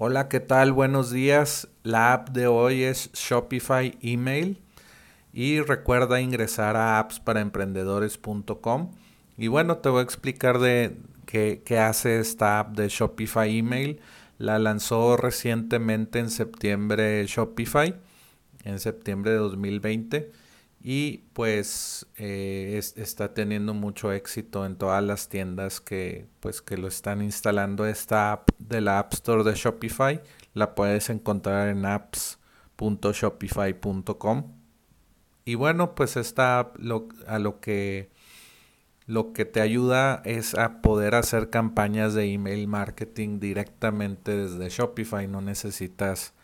Hola, ¿qué tal? Buenos días. La app de hoy es Shopify Email y recuerda ingresar a appsparaemprendedores.com y bueno, te voy a explicar de qué, hace esta app de Shopify Email. La lanzó recientemente en septiembre Shopify, en septiembre de 2020 y pues eh, está teniendo mucho éxito en todas las tiendas que pues que lo están instalando esta app de la App Store de Shopify. La puedes encontrar en apps.shopify.com y bueno pues esta app a lo que lo que te ayuda es a poder hacer campañas de email marketing directamente desde Shopify. No necesitas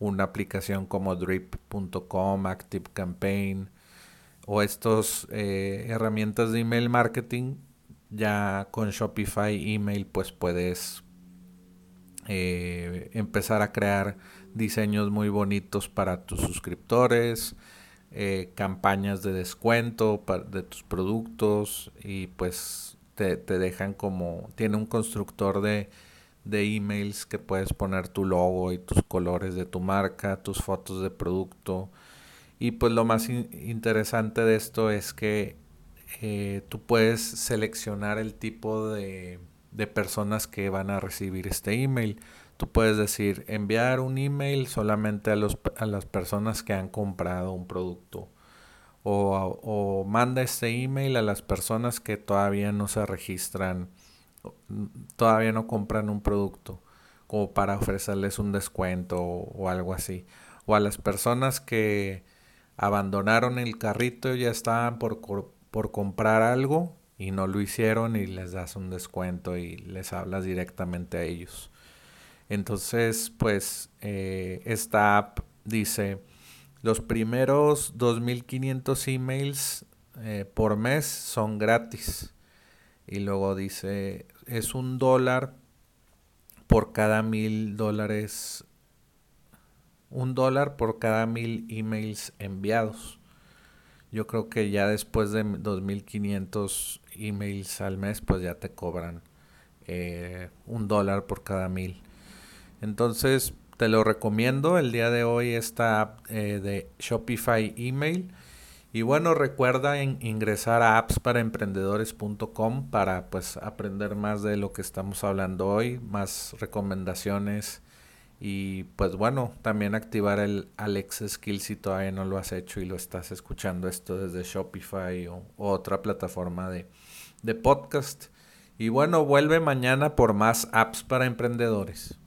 una aplicación como drip.com, ActiveCampaign o estas eh, herramientas de email marketing, ya con Shopify Email pues puedes eh, empezar a crear diseños muy bonitos para tus suscriptores, eh, campañas de descuento de tus productos y pues te, te dejan como, tiene un constructor de de emails que puedes poner tu logo y tus colores de tu marca, tus fotos de producto. Y pues lo más interesante de esto es que eh, tú puedes seleccionar el tipo de, de personas que van a recibir este email. Tú puedes decir enviar un email solamente a, los, a las personas que han comprado un producto. O, o manda este email a las personas que todavía no se registran todavía no compran un producto como para ofrecerles un descuento o, algo así. O a las personas que abandonaron el carrito y ya estaban por, por comprar algo y no lo hicieron y les das un descuento y les hablas directamente a ellos. Entonces, pues eh, esta app dice, los primeros 2.500 emails eh, por mes son gratis. Y luego dice, es un dólar por cada mil dólares, un dólar por cada mil emails enviados. Yo creo que ya después de 2.500 emails al mes, pues ya te cobran eh, un dólar por cada mil. Entonces, te lo recomiendo. El día de hoy está eh, de Shopify Email. Y bueno, recuerda ingresar a appsparaemprendedores.com para pues aprender más de lo que estamos hablando hoy, más recomendaciones y pues bueno, también activar el Alex Skill si todavía no lo has hecho y lo estás escuchando esto desde Shopify o, otra plataforma de, de podcast. Y bueno, vuelve mañana por más apps para emprendedores.